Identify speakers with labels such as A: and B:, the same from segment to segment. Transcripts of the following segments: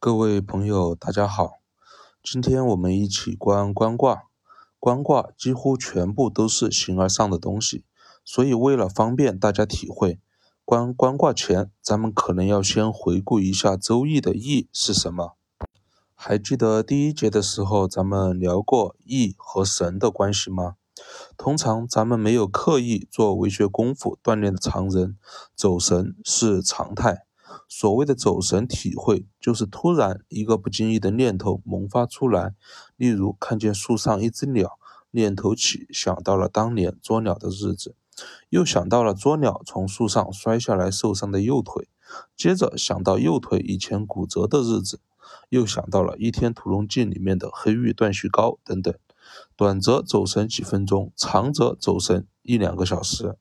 A: 各位朋友，大家好。今天我们一起观观卦。观卦几乎全部都是形而上的东西，所以为了方便大家体会，观观卦前，咱们可能要先回顾一下《周易》的易是什么。还记得第一节的时候，咱们聊过易和神的关系吗？通常咱们没有刻意做为学功夫锻炼的常人，走神是常态。所谓的走神体会，就是突然一个不经意的念头萌发出来，例如看见树上一只鸟，念头起想到了当年捉鸟的日子，又想到了捉鸟从树上摔下来受伤的右腿，接着想到右腿以前骨折的日子，又想到了《倚天屠龙记》里面的黑玉断续膏等等，短则走神几分钟，长则走神一两个小时，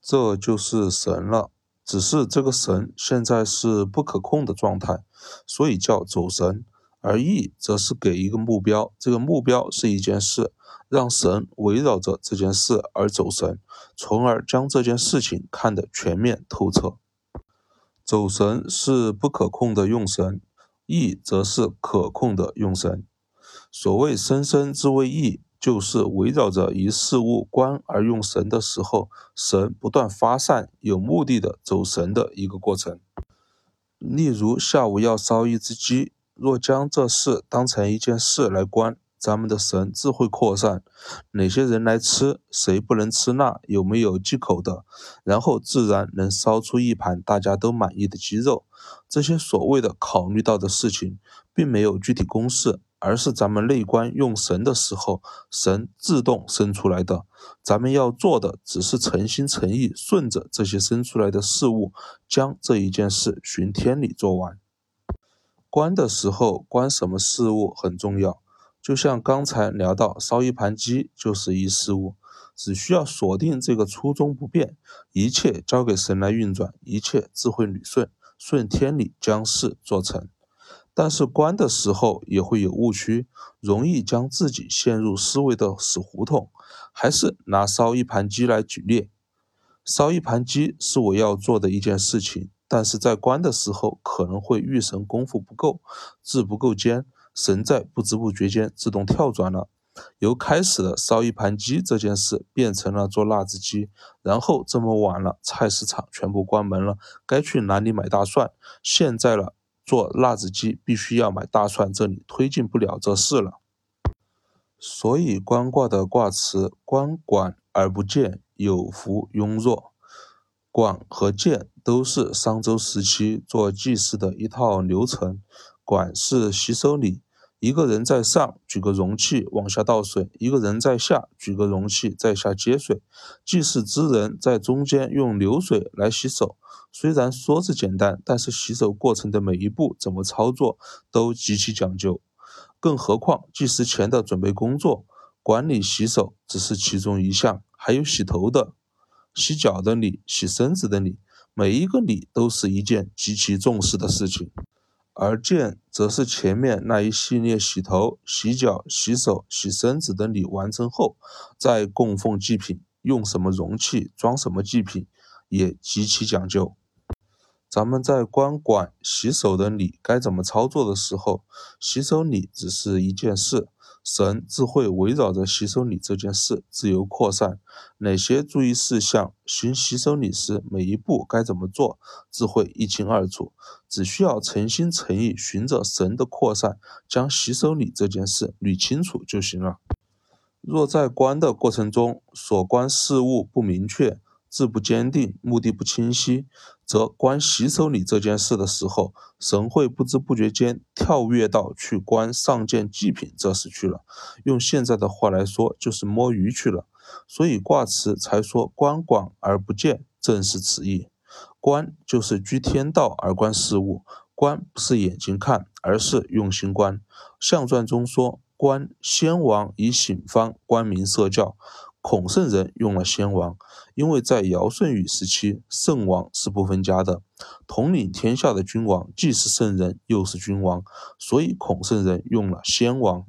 A: 这就是神了。只是这个神现在是不可控的状态，所以叫走神；而意则是给一个目标，这个目标是一件事，让神围绕着这件事而走神，从而将这件事情看得全面透彻。走神是不可控的用神，意则是可控的用神。所谓生生之谓意。就是围绕着一事物观而用神的时候，神不断发散，有目的的走神的一个过程。例如下午要烧一只鸡，若将这事当成一件事来观，咱们的神自会扩散。哪些人来吃，谁不能吃那，有没有忌口的，然后自然能烧出一盘大家都满意的鸡肉。这些所谓的考虑到的事情，并没有具体公式。而是咱们内观用神的时候，神自动生出来的。咱们要做的只是诚心诚意顺着这些生出来的事物，将这一件事循天理做完。观的时候，观什么事物很重要。就像刚才聊到烧一盘鸡就是一事物，只需要锁定这个初衷不变，一切交给神来运转，一切自会捋顺，顺天理将事做成。但是观的时候也会有误区，容易将自己陷入思维的死胡同。还是拿烧一盘鸡来举例，烧一盘鸡是我要做的一件事情，但是在观的时候可能会遇神功夫不够，字不够尖，神在不知不觉间自动跳转了，由开始的烧一盘鸡这件事变成了做辣子鸡，然后这么晚了，菜市场全部关门了，该去哪里买大蒜？现在了。做辣子鸡必须要买大蒜，这里推进不了这事了。所以官卦的卦辞“官管而不见，有福庸弱”。管和见都是商周时期做祭祀的一套流程。管是吸收礼，一个人在上举个容器往下倒水，一个人在下举个容器在下接水，祭祀之人在中间用流水来洗手。虽然说是简单，但是洗手过程的每一步怎么操作都极其讲究。更何况祭祀前的准备工作，管理洗手只是其中一项，还有洗头的、洗脚的礼、洗身子的礼，每一个礼都是一件极其重视的事情。而见则是前面那一系列洗头、洗脚、洗手、洗身子的礼完成后，再供奉祭品，用什么容器装什么祭品，也极其讲究。咱们在观管洗手的礼该怎么操作的时候，洗手礼只是一件事，神自会围绕着洗手礼这件事自由扩散。哪些注意事项，行洗手礼时每一步该怎么做，自会一清二楚。只需要诚心诚意循着神的扩散，将洗手礼这件事捋清楚就行了。若在观的过程中所观事物不明确，志不坚定，目的不清晰，则观洗手礼这件事的时候，神会不知不觉间跳跃到去观上件祭品这事去了。用现在的话来说，就是摸鱼去了。所以卦辞才说观广而不见，正是此意。观就是居天道而观事物，观不是眼睛看，而是用心观。象传中说，观先王以醒方，观民社教。孔圣人用了先王，因为在尧舜禹时期，圣王是不分家的，统领天下的君王既是圣人又是君王，所以孔圣人用了先王。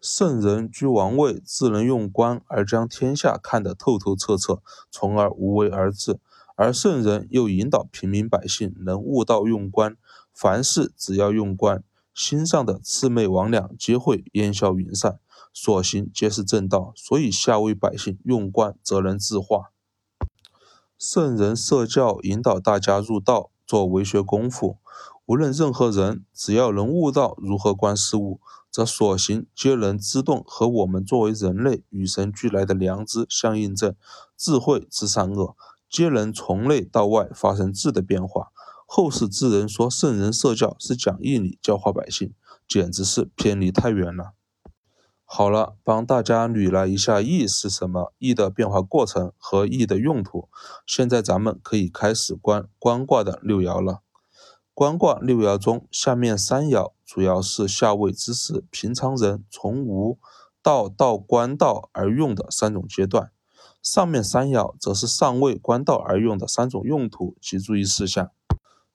A: 圣人居王位，自能用官而将天下看得透透彻彻，从而无为而治；而圣人又引导平民百姓能悟道用官，凡事只要用官，心上的魑魅魍魉皆会烟消云散，所行皆是正道。所以下位百姓用观，则能自化。圣人设教，引导大家入道，做为学功夫。无论任何人，只要能悟到如何观事物，则所行皆能自动和我们作为人类与神俱来的良知相印证。智慧之善恶，皆能从内到外发生质的变化。后世之人说圣人设教是讲义理教化百姓，简直是偏离太远了。好了，帮大家捋了一下义是什么，义的变化过程和义的用途。现在咱们可以开始观观卦的六爻了。观卦六爻中，下面三爻主要是下位之时，平常人从无道到观道而用的三种阶段；上面三爻则是上位观道而用的三种用途及注意事项。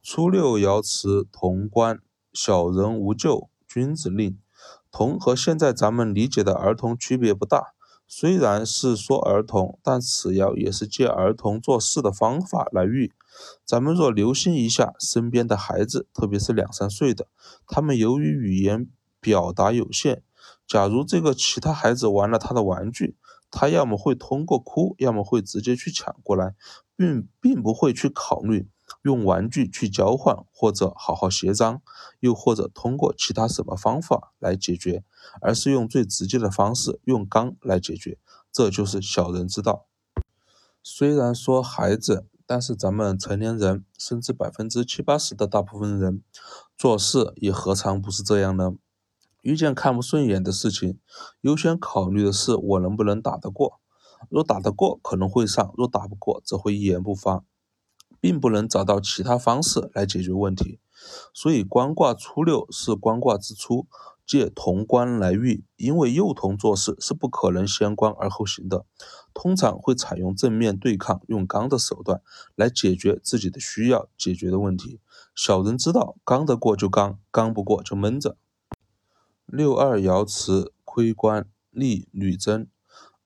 A: 初六爻辞潼关，小人无咎，君子令。童和现在咱们理解的儿童区别不大，虽然是说儿童，但此爻也是借儿童做事的方法来喻。咱们若留心一下身边的孩子，特别是两三岁的，他们由于语言表达有限，假如这个其他孩子玩了他的玩具，他要么会通过哭，要么会直接去抢过来，并并不会去考虑。用玩具去交换，或者好好协商，又或者通过其他什么方法来解决，而是用最直接的方式，用刚来解决，这就是小人之道。虽然说孩子，但是咱们成年人，甚至百分之七八十的大部分人做事也何尝不是这样呢？遇见看不顺眼的事情，优先考虑的是我能不能打得过。若打得过，可能会上；若打不过，则会一言不发。并不能找到其他方式来解决问题，所以官卦初六是官卦之初，借潼关来喻。因为幼童做事是不可能先官而后行的，通常会采用正面对抗，用刚的手段来解决自己的需要解决的问题。小人知道，刚得过就刚，刚不过就闷着。六二爻辞亏官利女贞。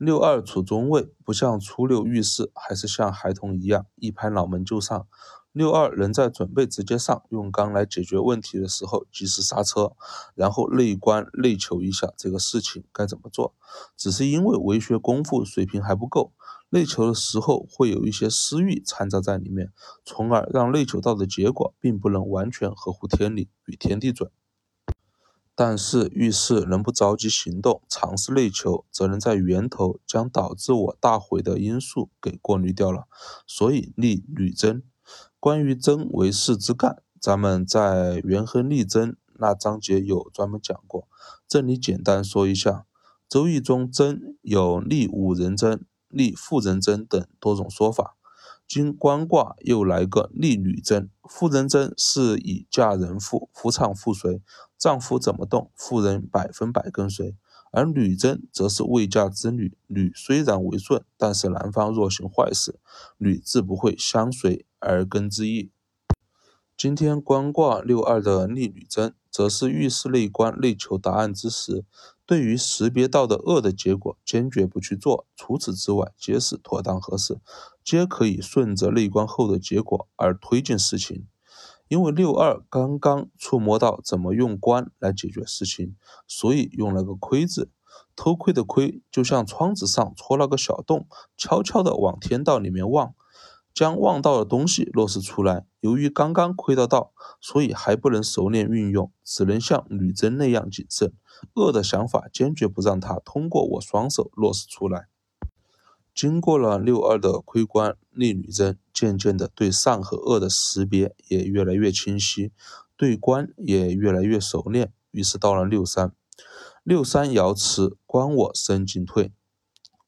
A: 六二处中位，不像初六遇事，还是像孩童一样一拍脑门就上。六二人在准备直接上用刚来解决问题的时候，及时刹车，然后内观内求一下这个事情该怎么做。只是因为为学功夫水平还不够，内求的时候会有一些私欲掺杂在里面，从而让内求到的结果并不能完全合乎天理与天地准。但是遇事能不着急行动，尝试内求，则能在源头将导致我大毁的因素给过滤掉了。所以立履贞。关于贞为事之干，咱们在元亨利贞那章节有专门讲过，这里简单说一下。周易中贞有立五人贞、立妇人贞等多种说法。今官卦又来个立女贞，妇人贞是以嫁人妇，夫唱妇随，丈夫怎么动，妇人百分百跟随；而女贞则是未嫁之女，女虽然为顺，但是男方若行坏事，女自不会相随而跟之意。今天官卦六二的逆女贞，则是遇事内观内求答案之时。对于识别到的恶的结果，坚决不去做。除此之外，皆是妥当合适，皆可以顺着内观后的结果而推进事情。因为六二刚刚触摸到怎么用观来解决事情，所以用了个窥字。偷窥的窥，就像窗子上戳了个小洞，悄悄地往天道里面望。将望到的东西落实出来。由于刚刚窥到道，所以还不能熟练运用，只能像女真那样谨慎。恶的想法坚决不让他通过我双手落实出来。经过了六二的窥观，逆女真渐渐的对善和恶的识别也越来越清晰，对观也越来越熟练。于是到了六三，六三爻辞观我生进退，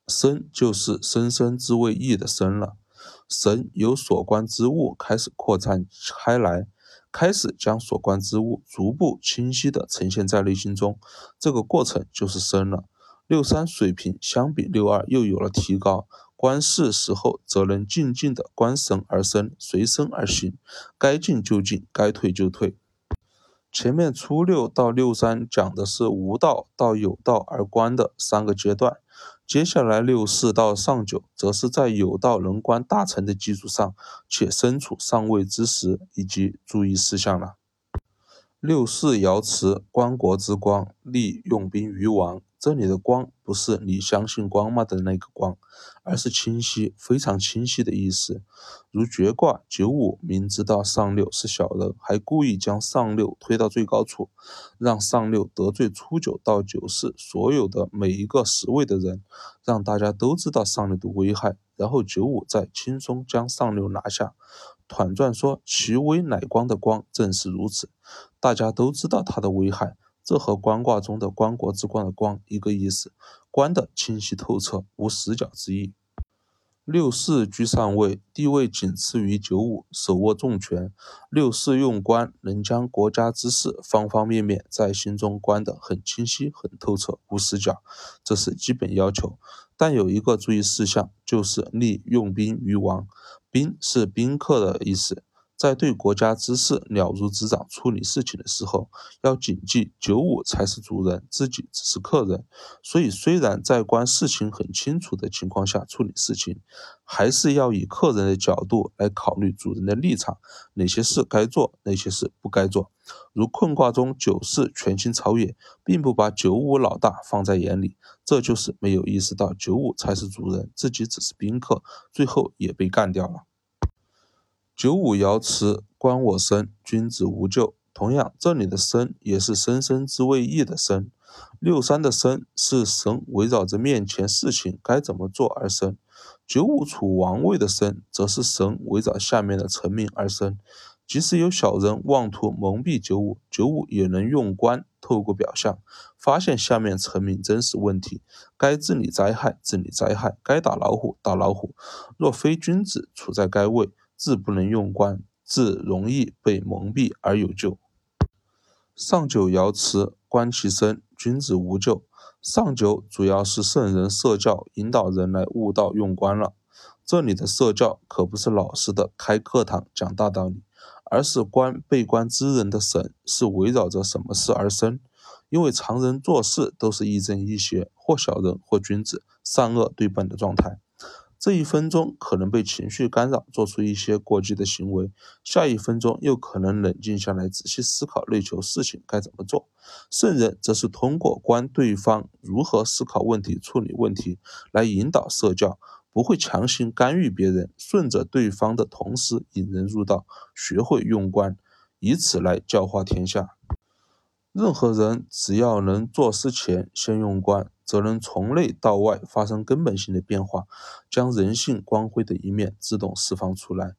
A: 生就是生生之谓义的生了。神由所观之物开始扩散开来，开始将所观之物逐步清晰地呈现在内心中，这个过程就是生了。六三水平相比六二又有了提高，观世时候则能静静的观神而生，随身而行，该进就进，该退就退。前面初六到六三讲的是无道到有道而观的三个阶段。接下来六四到上九，则是在有道能观大成的基础上，且身处上位之时以及注意事项了。六四爻辞：观国之光，利用兵于王。这里的光不是你相信光吗的那个光，而是清晰，非常清晰的意思。如绝卦九五，明知道上六是小人，还故意将上六推到最高处，让上六得罪初九到九四所有的每一个十位的人，让大家都知道上六的危害，然后九五再轻松将上六拿下。团传说其为乃光的光，正是如此，大家都知道它的危害。这和官卦中的官国之光的光一个意思，官的清晰透彻，无死角之意。六四居上位，地位仅次于九五，手握重权。六四用官，能将国家之事方方面面在心中观得很清晰、很透彻，无死角，这是基本要求。但有一个注意事项，就是利用兵于王，兵是宾客的意思。在对国家之事了如指掌处理事情的时候，要谨记九五才是主人，自己只是客人。所以，虽然在观事情很清楚的情况下处理事情，还是要以客人的角度来考虑主人的立场，哪些事该做，哪些事不该做。如困卦中九四全心朝野，并不把九五老大放在眼里，这就是没有意识到九五才是主人，自己只是宾客，最后也被干掉了。九五爻辞：观我身，君子无咎。同样，这里的身也是生生之谓义的身。六三的身是神围绕着面前事情该怎么做而生。九五处王位的身，则是神围绕下面的臣民而生。即使有小人妄图蒙蔽九五，九五也能用官透过表象，发现下面臣民真实问题，该治理灾害治理灾害，该打老虎打老虎。若非君子处在该位，自不能用官，自容易被蒙蔽而有救。上九爻辞：观其身，君子无咎。上九主要是圣人设教，引导人来悟道用官了。这里的设教可不是老实的开课堂讲大道理，而是观被观之人的神是围绕着什么事而生。因为常人做事都是亦正亦邪，或小人或君子，善恶对本的状态。这一分钟可能被情绪干扰，做出一些过激的行为；下一分钟又可能冷静下来，仔细思考内求事情该怎么做。圣人则是通过观对方如何思考问题、处理问题，来引导社教，不会强行干预别人，顺着对方的同时引人入道，学会用观，以此来教化天下。任何人只要能做事前先用观，则能从内到外发生根本性的变化，将人性光辉的一面自动释放出来。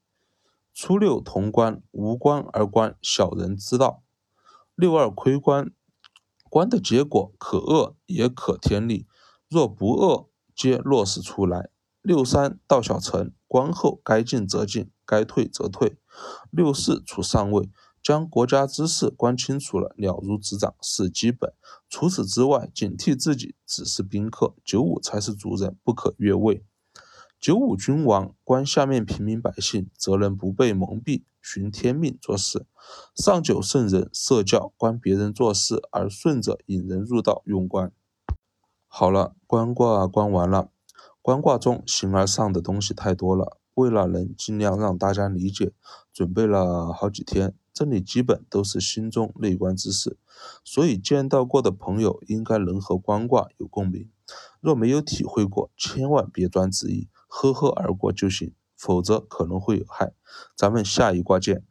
A: 初六同官，无官而官，小人之道。六二亏官，官的结果可恶也可天利，若不恶，皆落实出来。六三到小成，官后该进则进，该退则退。六四处上位。将国家之事观清楚了，了如指掌是基本。除此之外，警惕自己只是宾客，九五才是主人，不可越位。九五君王观下面平民百姓，则能不被蒙蔽，循天命做事。上九圣人设教观别人做事，而顺着引人入道用官。好了，观卦观完了。观卦中形而上的东西太多了，为了能尽量让大家理解，准备了好几天。这里基本都是心中内观之事，所以见到过的朋友应该能和观卦有共鸣。若没有体会过，千万别专旨意，呵呵而过就行，否则可能会有害。咱们下一卦见。